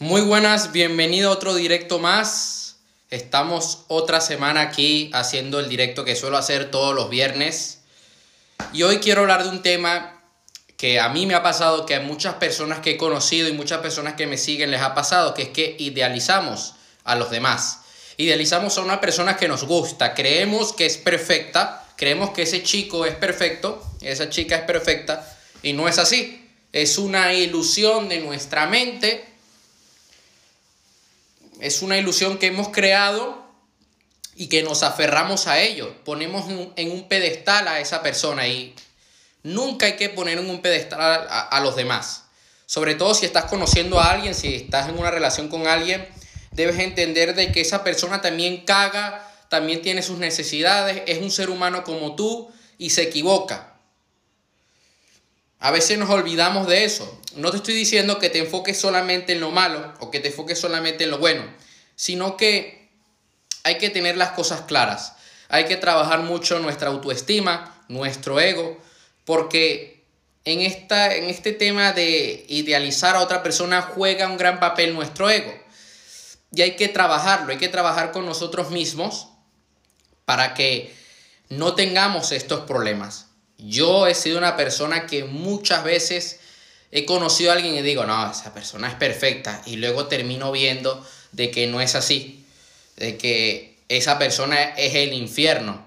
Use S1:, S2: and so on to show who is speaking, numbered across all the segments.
S1: Muy buenas, bienvenido a otro directo más. Estamos otra semana aquí haciendo el directo que suelo hacer todos los viernes. Y hoy quiero hablar de un tema que a mí me ha pasado, que a muchas personas que he conocido y muchas personas que me siguen les ha pasado, que es que idealizamos a los demás. Idealizamos a una persona que nos gusta, creemos que es perfecta, creemos que ese chico es perfecto, esa chica es perfecta, y no es así. Es una ilusión de nuestra mente es una ilusión que hemos creado y que nos aferramos a ello. Ponemos en un pedestal a esa persona y nunca hay que poner en un pedestal a, los demás. Sobre todo si estás conociendo a alguien, si estás en una relación con alguien, debes entender de que esa persona también caga, también tiene sus necesidades, es un ser humano como tú y se equivoca. A veces nos olvidamos de eso. No te estoy diciendo que te enfoques solamente en lo malo o que te enfoques solamente en lo bueno, sino que hay que tener las cosas claras. Hay que trabajar mucho nuestra autoestima, nuestro ego, porque en, esta, en este tema de idealizar a otra persona juega un gran papel nuestro ego. Y hay que trabajarlo, hay que trabajar con nosotros mismos para que no tengamos estos problemas. Yo he sido una persona que muchas veces he conocido a alguien y digo, no, esa persona es perfecta. Y luego termino viendo de que no es así. De que esa persona es el infierno.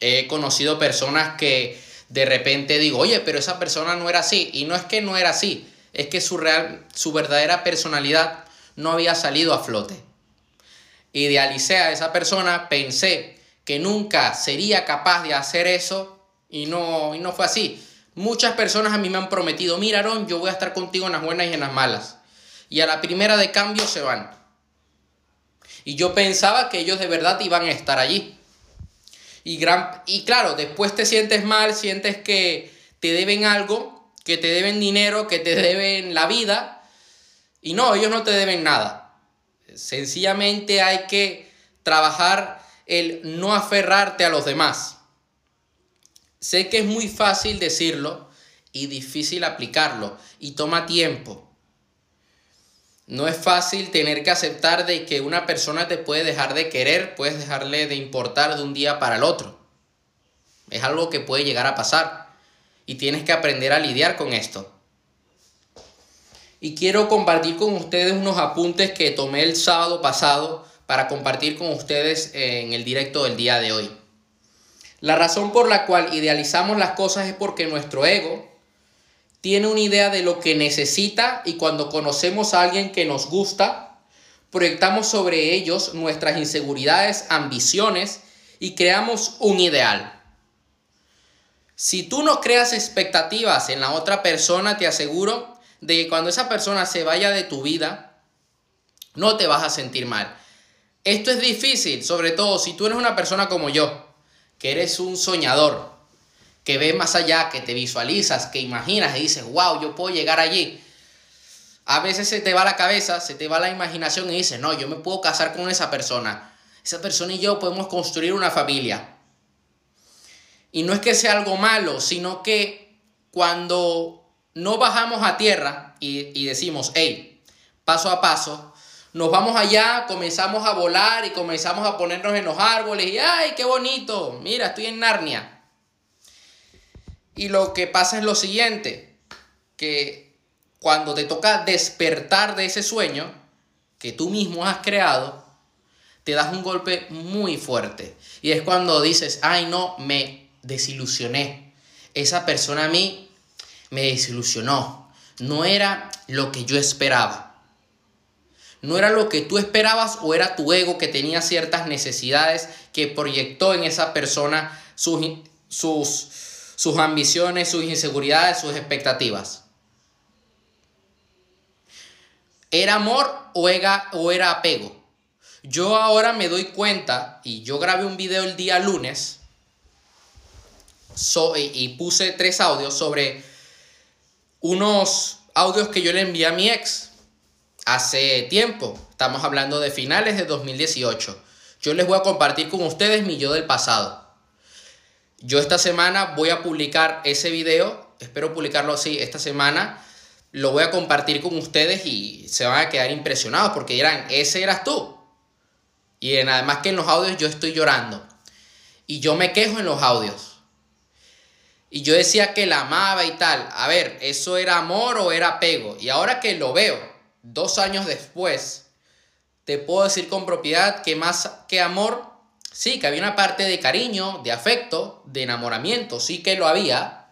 S1: He conocido personas que de repente digo, oye, pero esa persona no era así. Y no es que no era así, es que su, real, su verdadera personalidad no había salido a flote. Idealicé a esa persona, pensé que nunca sería capaz de hacer eso y no, y no fue así. Muchas personas a mí me han prometido, mira Aaron, yo voy a estar contigo en las buenas y en las malas. Y a la primera de cambio se van. Y yo pensaba que ellos de verdad iban a estar allí. Y, gran, y claro, después te sientes mal, sientes que te deben algo, que te deben dinero, que te deben la vida. Y no, ellos no te deben nada. Sencillamente hay que trabajar el no aferrarte a los demás. Sé que es muy fácil decirlo y difícil aplicarlo y toma tiempo. No es fácil tener que aceptar de que una persona te puede dejar de querer, puedes dejarle de importar de un día para el otro. Es algo que puede llegar a pasar y tienes que aprender a lidiar con esto. Y quiero compartir con ustedes unos apuntes que tomé el sábado pasado para compartir con ustedes en el directo del día de hoy. La razón por la cual idealizamos las cosas es porque nuestro ego tiene una idea de lo que necesita y cuando conocemos a alguien que nos gusta, proyectamos sobre ellos nuestras inseguridades, ambiciones y creamos un ideal. Si tú no creas expectativas en la otra persona, te aseguro de que cuando esa persona se vaya de tu vida, no te vas a sentir mal. Esto es difícil, sobre todo si tú eres una persona como yo, que eres un soñador, que ves más allá, que te visualizas, que imaginas y dices, wow, yo puedo llegar allí. A veces se te va la cabeza, se te va la imaginación y dices, no, yo me puedo casar con esa persona. Esa persona y yo podemos construir una familia. Y no es que sea algo malo, sino que cuando no bajamos a tierra y, y decimos, hey, paso a paso, nos vamos allá, comenzamos a volar y comenzamos a ponernos en los árboles y ¡ay, qué bonito! Mira, estoy en Narnia. Y lo que pasa es lo siguiente, que cuando te toca despertar de ese sueño que tú mismo has creado, te das un golpe muy fuerte. Y es cuando dices, ay no, me desilusioné. Esa persona a mí me desilusionó. No era lo que yo esperaba no era lo que tú esperabas o era tu ego que tenía ciertas necesidades que proyectó en esa persona sus, sus, sus ambiciones, sus inseguridades, sus expectativas. ¿Era amor o era, o era apego? Yo ahora me doy cuenta, y yo grabé un video el día lunes y puse tres audios sobre unos audios que yo le envié a mi ex hace tiempo. Estamos hablando de finales de 2018. Yo les voy a compartir con ustedes mi yo del pasado. Yo esta semana voy a publicar ese video, espero publicarlo así esta semana, lo voy a compartir con ustedes y se van a quedar impresionados porque dirán, ese eras tú. Y además que en los audios yo estoy llorando. Y yo me quejo en los audios. Y yo decía que la amaba y tal. A ver, ¿eso era amor o era apego? Y ahora que lo veo, dos años después, te puedo decir con propiedad que más que amor, sí, que había una parte de cariño, de afecto, de enamoramiento, sí que lo había.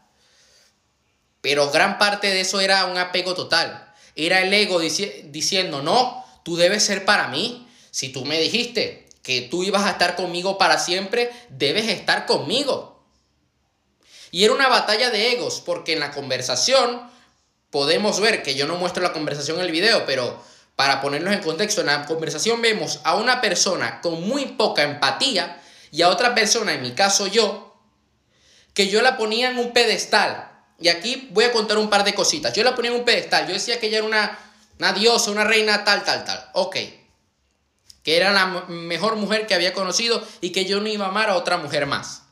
S1: Pero gran parte de eso era un apego total. Era el ego diciendo, no, tú debes ser para mí. Si tú me dijiste que tú ibas a estar conmigo para siempre, debes estar conmigo. Y era una batalla de egos, porque en la conversación podemos ver que yo no muestro la conversación en el video, pero para ponernos en contexto, en la conversación vemos a una persona con muy poca empatía y a otra persona, en mi caso yo, que yo la ponía en un pedestal y aquí voy a contar un par de cositas. Yo la ponía en un pedestal. Yo decía que ella era una, una diosa, una reina, tal, tal, tal. Ok. Que era la mejor mujer que había conocido y que yo no iba a amar a otra mujer más.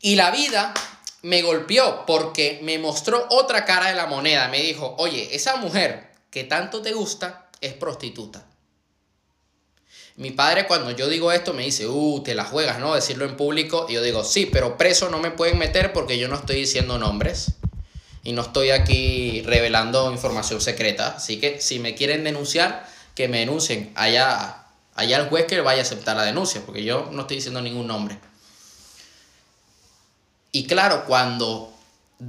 S1: Y la vida me golpeó porque me mostró otra cara de la moneda. Me dijo, oye, esa mujer que tanto te gusta es prostituta. Mi padre cuando yo digo esto me dice, uh, te la juegas, ¿no? Decirlo en público. Y yo digo, sí, pero preso no me pueden meter porque yo no estoy diciendo nombres. Y no estoy aquí revelando información secreta. Así que si me quieren denunciar, que me denuncien. Allá, allá el juez que vaya a aceptar la denuncia, porque yo no estoy diciendo ningún nombre. Y claro, cuando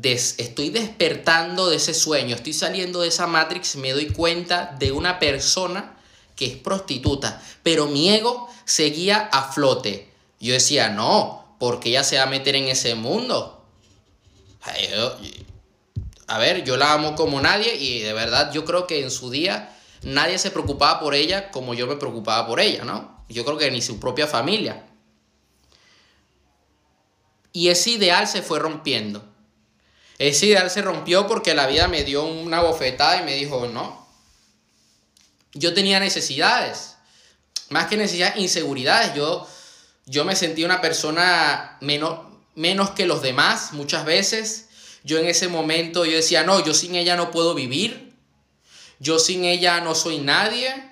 S1: estoy despertando de ese sueño, estoy saliendo de esa Matrix, me doy cuenta de una persona que es prostituta, pero mi ego seguía a flote. Yo decía, no, porque ella se va a meter en ese mundo. A ver, yo la amo como nadie y de verdad yo creo que en su día nadie se preocupaba por ella como yo me preocupaba por ella, ¿no? Yo creo que ni su propia familia. Y ese ideal se fue rompiendo. Ese ideal se rompió porque la vida me dio una bofetada y me dijo, no, yo tenía necesidades, más que necesidades, inseguridades. Yo, yo me sentía una persona menos, menos que los demás muchas veces. Yo en ese momento yo decía, no, yo sin ella no puedo vivir. Yo sin ella no soy nadie.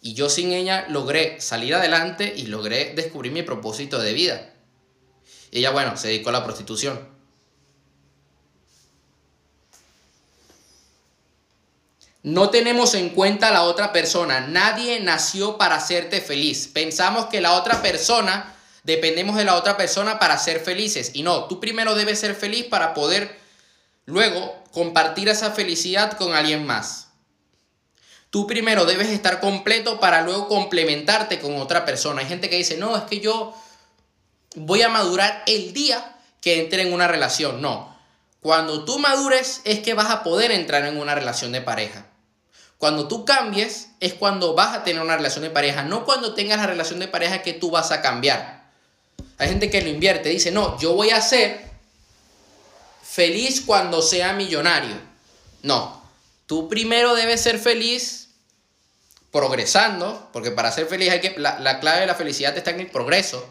S1: Y yo sin ella logré salir adelante y logré descubrir mi propósito de vida. Y ella, bueno, se dedicó a la prostitución. No tenemos en cuenta a la otra persona. Nadie nació para hacerte feliz. Pensamos que la otra persona, dependemos de la otra persona para ser felices. Y no, tú primero debes ser feliz para poder luego compartir esa felicidad con alguien más. Tú primero debes estar completo para luego complementarte con otra persona. Hay gente que dice, no, es que yo voy a madurar el día que entre en una relación. No, cuando tú madures es que vas a poder entrar en una relación de pareja. Cuando tú cambies es cuando vas a tener una relación de pareja, no cuando tengas la relación de pareja que tú vas a cambiar. Hay gente que lo invierte, dice, no, yo voy a ser feliz cuando sea millonario. No, tú primero debes ser feliz progresando, porque para ser feliz hay que, la, la clave de la felicidad está en el progreso,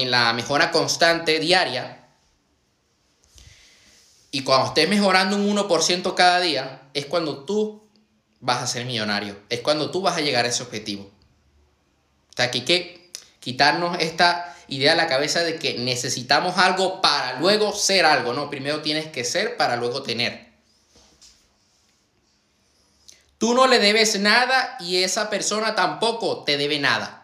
S1: en la mejora constante diaria, y cuando estés mejorando un 1% cada día, es cuando tú vas a ser millonario. Es cuando tú vas a llegar a ese objetivo. O sea, aquí hay que quitarnos esta idea de la cabeza de que necesitamos algo para luego ser algo. No, primero tienes que ser para luego tener. Tú no le debes nada y esa persona tampoco te debe nada.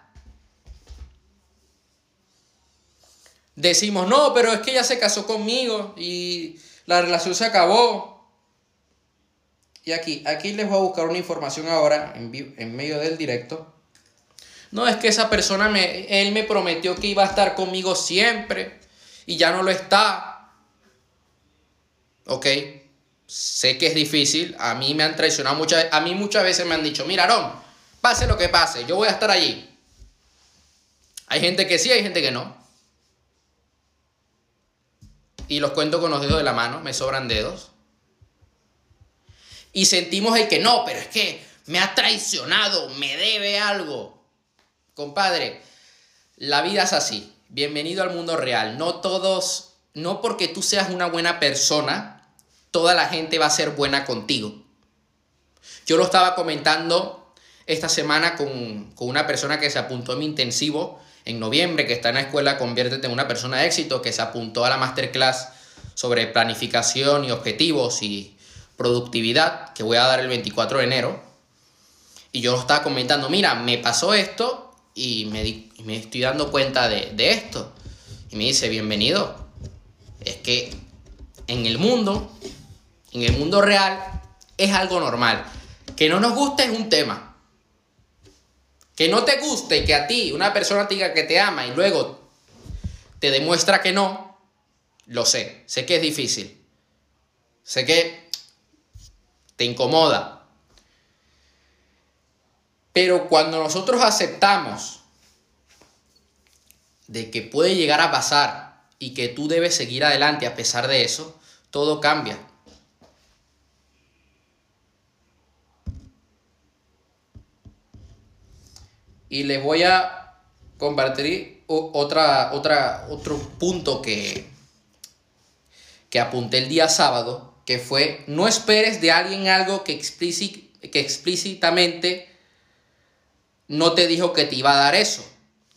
S1: Decimos, no, pero es que ella se casó conmigo y la relación se acabó. Y aquí, aquí les voy a buscar una información ahora, en, en medio del directo. No, es que esa persona, me, él me prometió que iba a estar conmigo siempre y ya no lo está. Ok, sé que es difícil, a mí me han traicionado muchas a mí muchas veces me han dicho, mira, Aaron, pase lo que pase, yo voy a estar allí. Hay gente que sí, hay gente que no y los cuento con los dedos de la mano, me sobran dedos. Y sentimos el que no, pero es que me ha traicionado, me debe algo. Compadre, la vida es así. Bienvenido al mundo real. No todos, no porque tú seas una buena persona, toda la gente va a ser buena contigo. Yo lo estaba comentando esta semana con, una persona que se apuntó a mi intensivo en noviembre, que está en la escuela Conviértete en una persona de éxito, que se apuntó a la masterclass sobre planificación y objetivos y productividad, que voy a dar el 24 de enero. Y yo estaba comentando, mira, me pasó esto y me, me estoy dando cuenta de, de esto. Y me dice, bienvenido. Es que en el mundo, en el mundo real, es algo normal. Que no nos guste es un tema. Que no te guste y que a ti una persona te diga que te ama y luego te demuestra que no, lo sé. Sé que es difícil. Sé que te incomoda. Pero cuando nosotros aceptamos de que puede llegar a pasar y que tú debes seguir adelante a pesar de eso, todo cambia. Y les voy a compartir otra, otra, otro punto que, que apunté el día sábado, que fue, no esperes de alguien algo que, que explícitamente no te dijo que te iba a dar eso.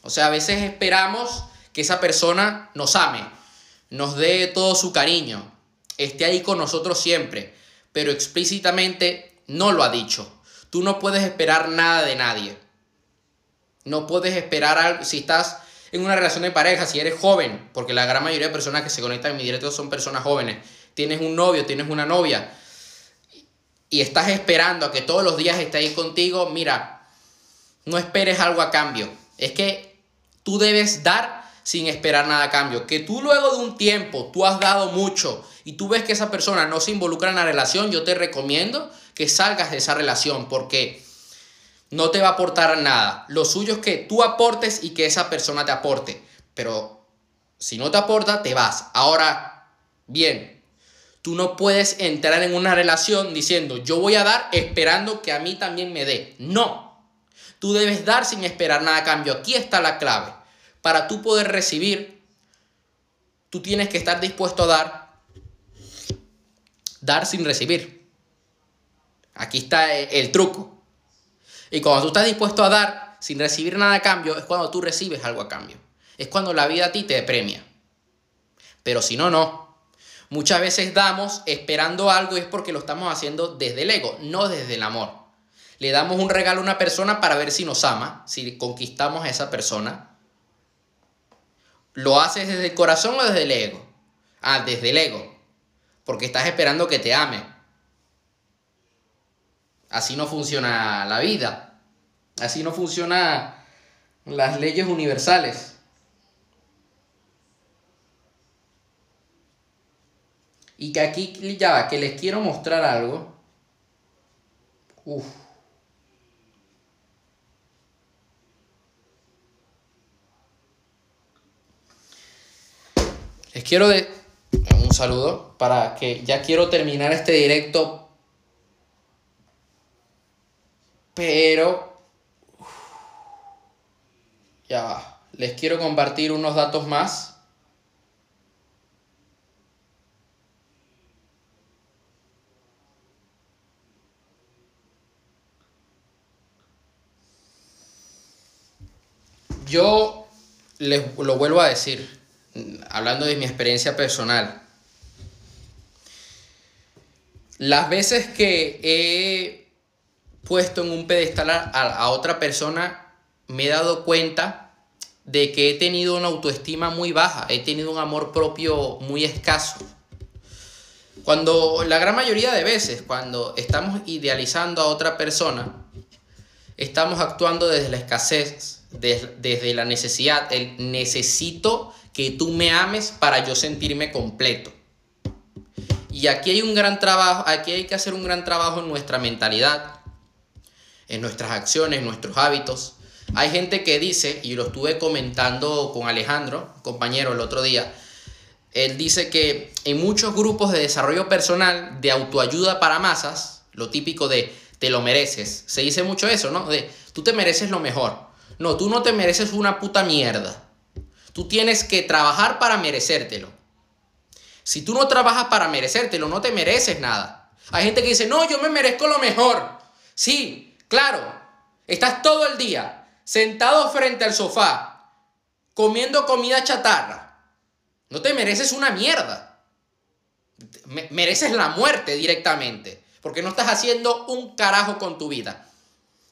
S1: O sea, a veces esperamos que esa persona nos ame, nos dé todo su cariño, esté ahí con nosotros siempre, pero explícitamente no lo ha dicho. Tú no puedes esperar nada de nadie. No puedes esperar algo, si estás en una relación de pareja, si eres joven, porque la gran mayoría de personas que se conectan en mi directo son personas jóvenes, tienes un novio, tienes una novia, y estás esperando a que todos los días esté ahí contigo, mira, no esperes algo a cambio. Es que tú debes dar sin esperar nada a cambio. Que tú luego de un tiempo, tú has dado mucho y tú ves que esa persona no se involucra en la relación, yo te recomiendo que salgas de esa relación porque no te va a aportar nada. Lo suyo es que tú aportes y que esa persona te aporte. Pero si no te aporta, te vas. Ahora, bien, tú no puedes entrar en una relación diciendo yo voy a dar esperando que a mí también me dé. No. Tú debes dar sin esperar nada a cambio. Aquí está la clave. Para tú poder recibir, tú tienes que estar dispuesto a dar. Dar sin recibir. Aquí está el truco. Y cuando tú estás dispuesto a dar sin recibir nada a cambio, es cuando tú recibes algo a cambio. Es cuando la vida a ti te premia. Pero si no, no. Muchas veces damos esperando algo y es porque lo estamos haciendo desde el ego, no desde el amor. Le damos un regalo a una persona para ver si nos ama, si conquistamos a esa persona. ¿Lo haces desde el corazón o desde el ego? Ah, desde el ego. Porque estás esperando que te ame. Así no funciona la vida. Así no funcionan las leyes universales. Y que aquí ya que les quiero mostrar algo. Uf. Les quiero de un saludo para que ya quiero terminar este directo Pero... Ya Les quiero compartir unos datos más. Yo les lo vuelvo a decir, hablando de mi experiencia personal. Las veces que he puesto en un pedestal a, otra persona, me he dado cuenta de que he tenido una autoestima muy baja, he tenido un amor propio muy escaso. Cuando la gran mayoría de veces, cuando estamos idealizando a otra persona, estamos actuando desde la escasez, desde, desde la necesidad, el necesito que tú me ames para yo sentirme completo. Y aquí hay un gran trabajo, aquí hay que hacer un gran trabajo en nuestra mentalidad, en nuestras acciones, en nuestros hábitos. Hay gente que dice, y lo estuve comentando con Alejandro, compañero, el otro día, él dice que en muchos grupos de desarrollo personal, de autoayuda para masas, lo típico de te lo mereces, se dice mucho eso, ¿no? De tú te mereces lo mejor. No, tú no te mereces una puta mierda. Tú tienes que trabajar para merecértelo. Si tú no trabajas para merecértelo, no te mereces nada. Hay gente que dice, no, yo me merezco lo mejor. Sí, claro. Estás todo el día sentado frente al sofá, comiendo comida chatarra. No te mereces una mierda. mereces la muerte directamente. Porque no estás haciendo un carajo con tu vida.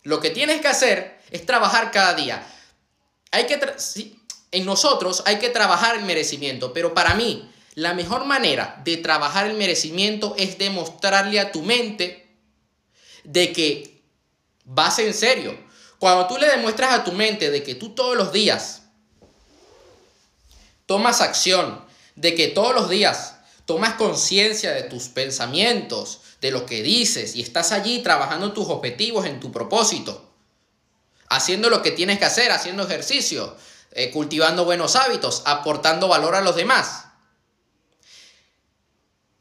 S1: Lo que tienes que hacer es trabajar cada día. Hay que en nosotros hay que trabajar el merecimiento, pero para mí la mejor manera de trabajar el merecimiento es demostrarle a tu mente de que vas en serio. Cuando tú le demuestras a tu mente de que tú todos los días tomas acción, de que todos los días tomas conciencia de tus pensamientos, de lo que dices y estás allí trabajando tus objetivos, en tu propósito, haciendo lo que tienes que hacer, haciendo ejercicio, eh, cultivando buenos hábitos, aportando valor a los demás.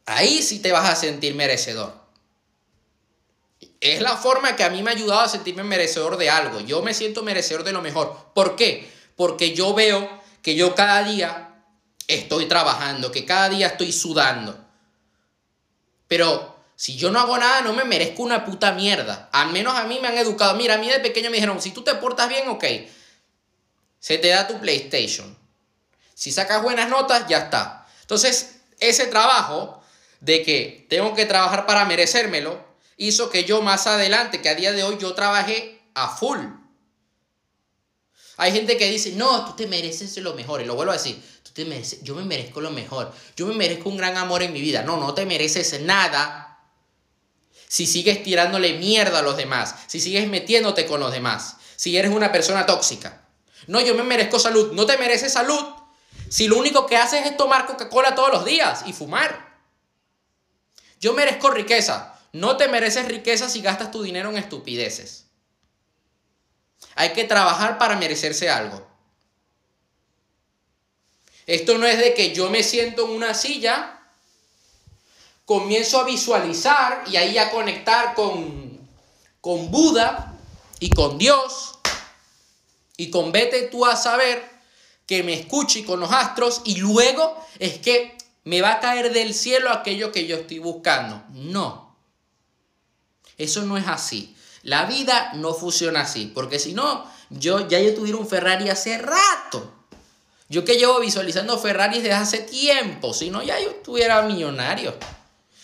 S1: Ahí sí te vas a sentir merecedor. Es la forma que a mí me ha ayudado a sentirme merecedor de algo. Yo me siento merecedor de lo mejor. ¿Por qué? Porque yo veo que yo cada día estoy trabajando, que cada día estoy sudando. Pero si yo no hago nada, no me merezco una puta mierda. Al menos a mí me han educado. Mira, a mí de pequeño me dijeron, si tú te portas bien, ok se te da tu PlayStation. Si sacas buenas notas, ya está. Entonces, ese trabajo de que tengo que trabajar para merecérmelo, hizo que yo más adelante, que a día de hoy yo trabajé a full. Hay gente que dice, no, tú te mereces lo mejor. Y lo vuelvo a decir, tú te mereces, yo me merezco lo mejor. Yo me merezco un gran amor en mi vida. No, no te mereces nada si sigues tirándole mierda a los demás, si sigues metiéndote con los demás, si eres una persona tóxica. No, yo me merezco salud. No te mereces salud si lo único que haces es tomar Coca-Cola todos los días y fumar. Yo merezco riqueza. No te mereces riqueza si gastas tu dinero en estupideces. Hay que trabajar para merecerse algo. Esto no es de que yo me siento en una silla, comienzo a visualizar y ahí a conectar con, con Buda y con Dios y con vete tú a saber que me escuche con los astros y luego es que me va a caer del cielo aquello que yo estoy buscando. No. Eso no es así. La vida no funciona así, porque si no, yo ya yo tuviera un Ferrari hace rato. Yo que llevo visualizando Ferraris desde hace tiempo, si no ya yo estuviera millonario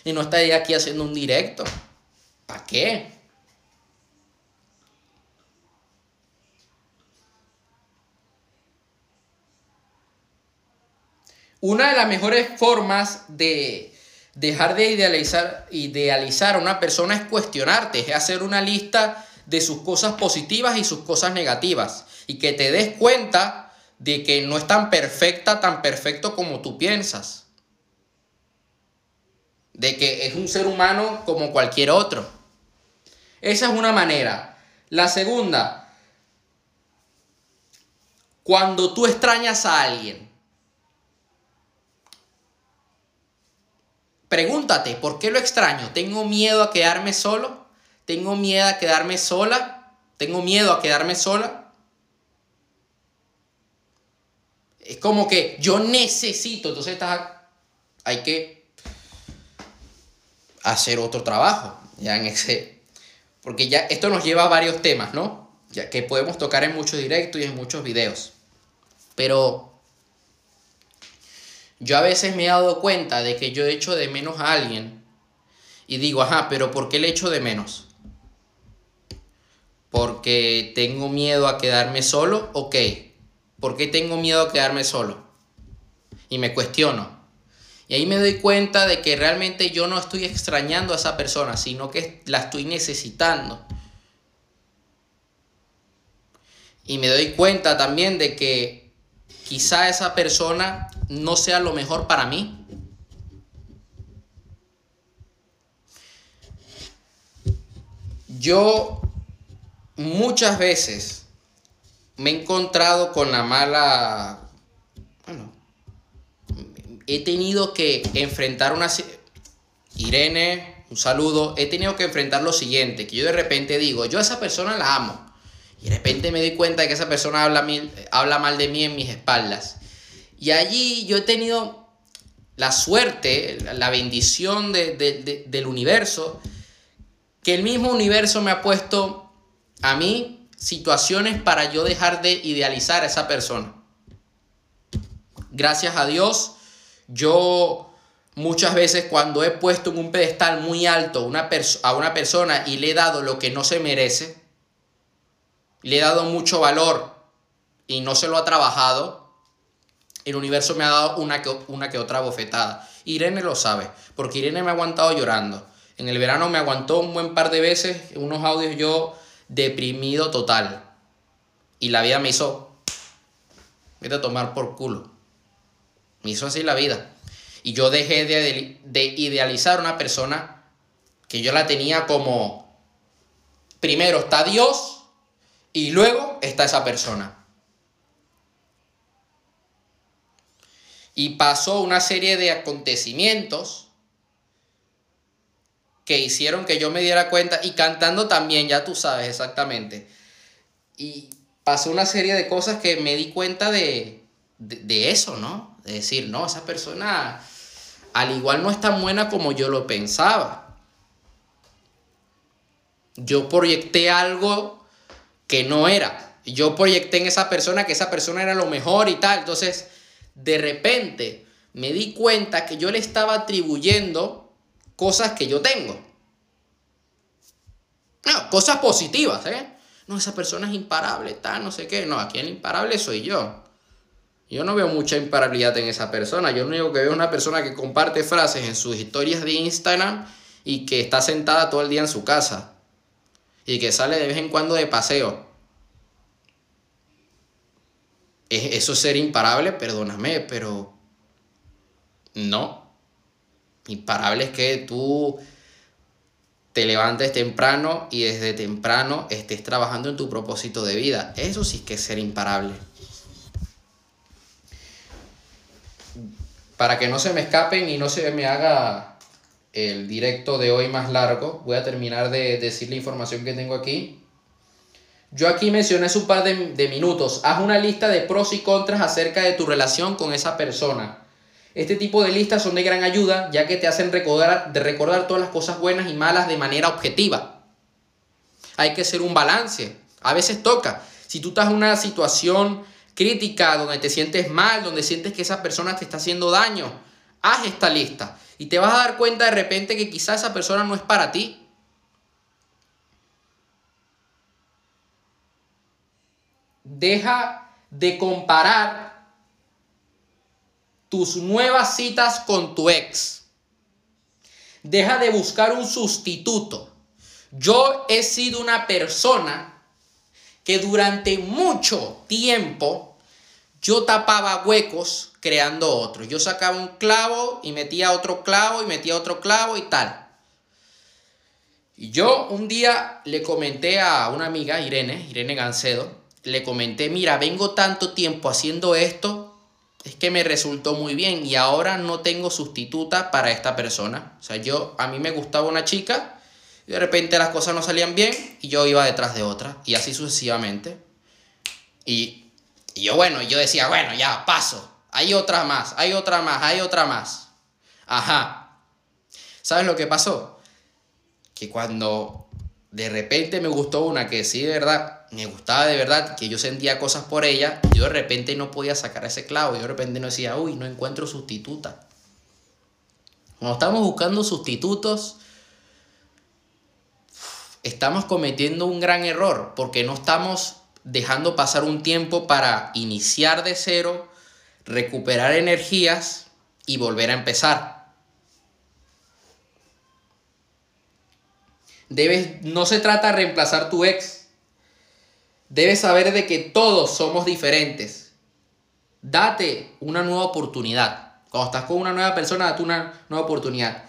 S1: y no estaría aquí haciendo un directo. ¿Para qué? Una de las mejores formas de dejar de idealizar, idealizar a una persona es cuestionarte, es hacer una lista de sus cosas positivas y sus cosas negativas. Y que te des cuenta de que no es tan perfecta, tan perfecto como tú piensas. De que es un ser humano como cualquier otro. Esa es una manera. La segunda, cuando tú extrañas a alguien, Pregúntate, ¿por qué lo extraño? ¿Tengo miedo a quedarme solo? ¿Tengo miedo a quedarme sola? ¿Tengo miedo a quedarme sola? Es como que yo necesito, entonces estás, hay que hacer otro trabajo, ya en ese, porque ya esto nos lleva a varios temas, ¿no? Ya que podemos tocar en muchos directos y en muchos videos. Pero yo a veces me he dado cuenta de que yo echo de menos a alguien y digo, ajá, pero ¿por qué le echo de menos? ¿Porque tengo miedo a quedarme solo? Ok. ¿Por qué tengo miedo a quedarme solo? Y me cuestiono. Y ahí me doy cuenta de que realmente yo no estoy extrañando a esa persona, sino que la estoy necesitando. Y me doy cuenta también de que quizá esa persona no sea lo mejor para mí. Yo muchas veces me he encontrado con la mala... Bueno, he tenido que enfrentar una... Irene, un saludo. He tenido que enfrentar lo siguiente, que yo de repente digo, yo a esa persona la amo. Y de repente me doy cuenta de que esa persona habla, habla mal de mí en mis espaldas. Y allí yo he tenido la suerte, la bendición del universo, que el mismo universo me ha puesto a mí situaciones para yo dejar de idealizar a esa persona. Gracias a Dios, yo muchas veces cuando he puesto en un pedestal muy alto una a una persona y le he dado lo que no se merece, le he dado mucho valor y no se lo ha trabajado, el universo me ha dado una que, una que otra bofetada. Irene lo sabe, porque Irene me ha aguantado llorando. En el verano me aguantó un buen par de veces, unos audios yo deprimido total. Y la vida me hizo, vete a tomar por culo. Me hizo así la vida. Y yo dejé de, de idealizar una persona que yo la tenía como, primero está Dios y luego está esa persona. Y pasó una serie de acontecimientos que hicieron que yo me diera cuenta y cantando también, ya tú sabes exactamente. Y pasó una serie de cosas que me di cuenta de, de, eso, ¿no? De decir, no, esa persona al igual no es tan buena como yo lo pensaba. Yo proyecté algo que no era. Yo proyecté en esa persona que esa persona era lo mejor y tal. Entonces, de repente me di cuenta que yo le estaba atribuyendo cosas que yo tengo. No, cosas positivas, ¿eh? No, esa persona es imparable, tal, no sé qué. No, aquí el imparable soy yo. Yo no veo mucha imparabilidad en esa persona. Yo lo único que veo es una persona que comparte frases en sus historias de Instagram y que está sentada todo el día en su casa. Y que sale de vez en cuando de paseo. Eso ser imparable, perdóname, pero no. Imparable es que tú te levantes temprano y desde temprano estés trabajando en tu propósito de vida. Eso sí que es ser imparable. Para que no se me escapen y no se me haga el directo de hoy más largo, voy a terminar de decir la información que tengo aquí. Yo aquí mencioné hace un par de, minutos. Haz una lista de pros y contras acerca de tu relación con esa persona. Este tipo de listas son de gran ayuda ya que te hacen recordar, recordar todas las cosas buenas y malas de manera objetiva. Hay que hacer un balance. A veces toca. Si tú estás en una situación crítica donde te sientes mal, donde sientes que esa persona te está haciendo daño, haz esta lista y te vas a dar cuenta de repente que quizá esa persona no es para ti. Deja de comparar tus nuevas citas con tu ex. Deja de buscar un sustituto. Yo he sido una persona que durante mucho tiempo yo tapaba huecos creando otros. Yo sacaba un clavo y metía otro clavo y metía otro clavo y tal. Y yo un día le comenté a una amiga, Irene, Irene Gancedo, le comenté, mira, vengo tanto tiempo haciendo esto, es que me resultó muy bien y ahora no tengo sustituta para esta persona. O sea, yo, a mí me gustaba una chica y de repente las cosas no salían bien y yo iba detrás de otra y así sucesivamente. Y, y yo, bueno, yo decía, bueno, ya, paso. Hay otra más, hay otra más, hay otra más. Ajá. ¿Sabes lo que pasó? Que cuando de repente me gustó una que sí, de verdad, me gustaba de verdad, que yo sentía cosas por ella, yo de repente no podía sacar ese clavo, yo de repente no decía, uy, no encuentro sustituta. Cuando estamos buscando sustitutos, estamos cometiendo un gran error, porque no estamos dejando pasar un tiempo para iniciar de cero, recuperar energías y volver a empezar. Debes, no se trata de reemplazar tu ex, Debes saber de que todos somos diferentes. Date una nueva oportunidad. Cuando estás con una nueva persona, date una nueva oportunidad.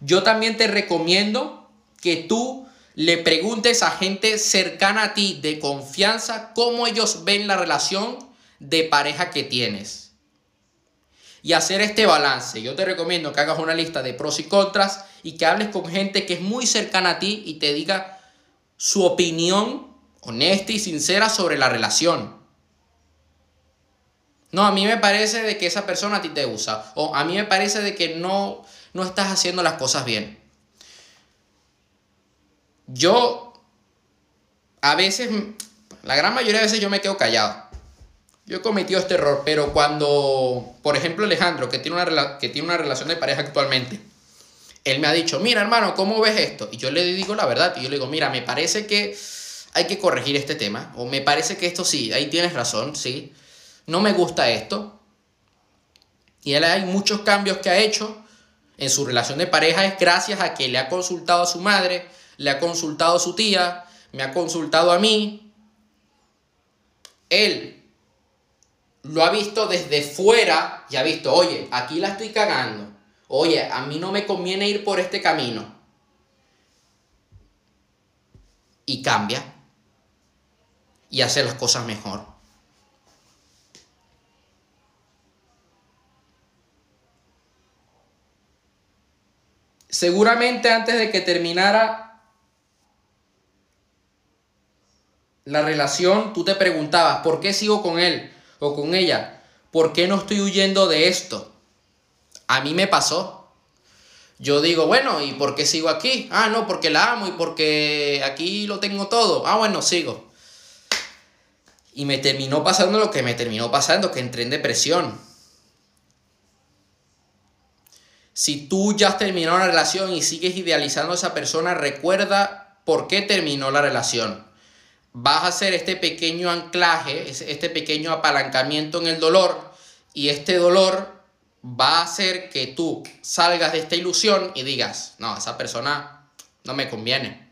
S1: Yo también te recomiendo que tú le preguntes a gente cercana a ti, de confianza, cómo ellos ven la relación de pareja que tienes. Y hacer este balance. Yo te recomiendo que hagas una lista de pros y contras y que hables con gente que es muy cercana a ti y te diga su opinión honesta y sincera sobre la relación. No, a mí me parece de que esa persona a ti te usa. O a mí me parece de que no, no estás haciendo las cosas bien. Yo, a veces, la gran mayoría de veces yo me quedo callado. Yo he cometido este error, pero cuando, por ejemplo, Alejandro, que tiene una, que tiene una relación de pareja actualmente, él me ha dicho, mira hermano, ¿cómo ves esto? Y yo le digo la verdad, y yo le digo, mira, me parece que hay que corregir este tema, o me parece que esto sí, ahí tienes razón, sí, no me gusta esto. Y él hay muchos cambios que ha hecho en su relación de pareja, es gracias a que le ha consultado a su madre, le ha consultado a su tía, me ha consultado a mí. Él lo ha visto desde fuera y ha visto, oye, aquí la estoy cagando. Oye, a mí no me conviene ir por este camino. Y cambia. Y hace las cosas mejor. Seguramente antes de que terminara la relación, tú te preguntabas, ¿por qué sigo con él? O con ella, ¿por qué no estoy huyendo de esto? A mí me pasó. Yo digo, bueno, ¿y por qué sigo aquí? Ah, no, porque la amo y porque aquí lo tengo todo. Ah, bueno, sigo. Y me terminó pasando lo que me terminó pasando, que entré en depresión. Si tú ya has terminado una relación y sigues idealizando a esa persona, recuerda por qué terminó la relación vas a hacer este pequeño anclaje, este pequeño apalancamiento en el dolor y este dolor va a hacer que tú salgas de esta ilusión y digas, no, esa persona no me conviene.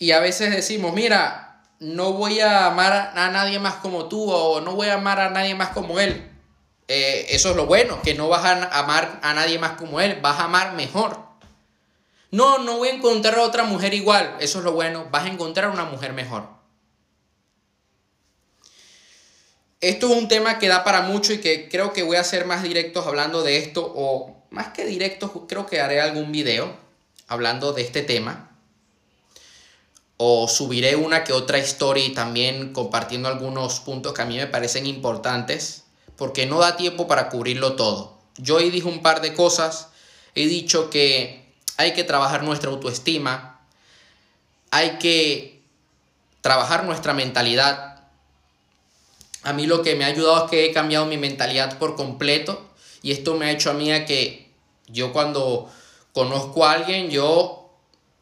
S1: Y a veces decimos, mira, no voy a amar a nadie más como tú o no voy a amar a nadie más como él. Eh, eso es lo bueno, que no vas a amar a nadie más como él, vas a amar mejor. No, no voy a encontrar a otra mujer igual, eso es lo bueno, vas a encontrar una mujer mejor. Esto es un tema que da para mucho y que creo que voy a ser más directos hablando de esto o más que directos, creo que haré algún video hablando de este tema o subiré una que otra story también compartiendo algunos puntos que a mí me parecen importantes, porque no da tiempo para cubrirlo todo. Yo hoy dije un par de cosas, he dicho que hay que trabajar nuestra autoestima, hay que trabajar nuestra mentalidad. A mí lo que me ha ayudado es que he cambiado mi mentalidad por completo y esto me ha hecho a mí que yo cuando conozco a alguien, yo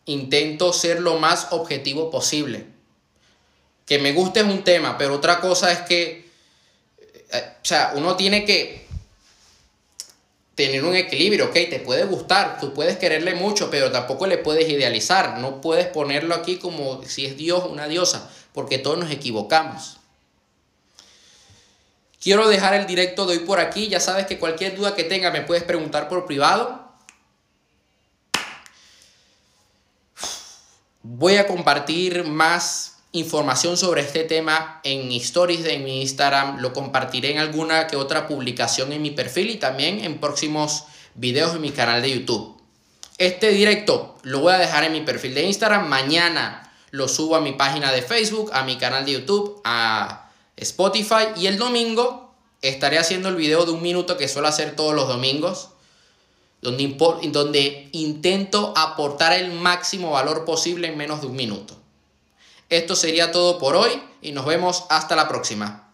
S1: intento ser lo más objetivo posible. Que me guste es un tema, pero otra cosa es que, eh, o sea, uno tiene que tener un equilibrio, ¿ok? Te puede gustar, tú puedes quererle mucho, pero tampoco le puedes idealizar, no puedes ponerlo aquí como si es Dios, una diosa, porque todos nos equivocamos. Quiero dejar el directo de hoy por aquí, ya sabes que cualquier duda que tenga me puedes preguntar por privado. Voy a compartir más información sobre este tema en stories de mi Instagram, lo compartiré en alguna que otra publicación en mi perfil y también en próximos videos en mi canal de YouTube. Este directo lo voy a dejar en mi perfil de Instagram, mañana lo subo a mi página de Facebook, a mi canal de YouTube, a Spotify. Y el domingo estaré haciendo el video de un minuto que suelo hacer todos los domingos donde, donde intento aportar el máximo valor posible en menos de un minuto. Esto sería todo por hoy y nos vemos hasta la próxima.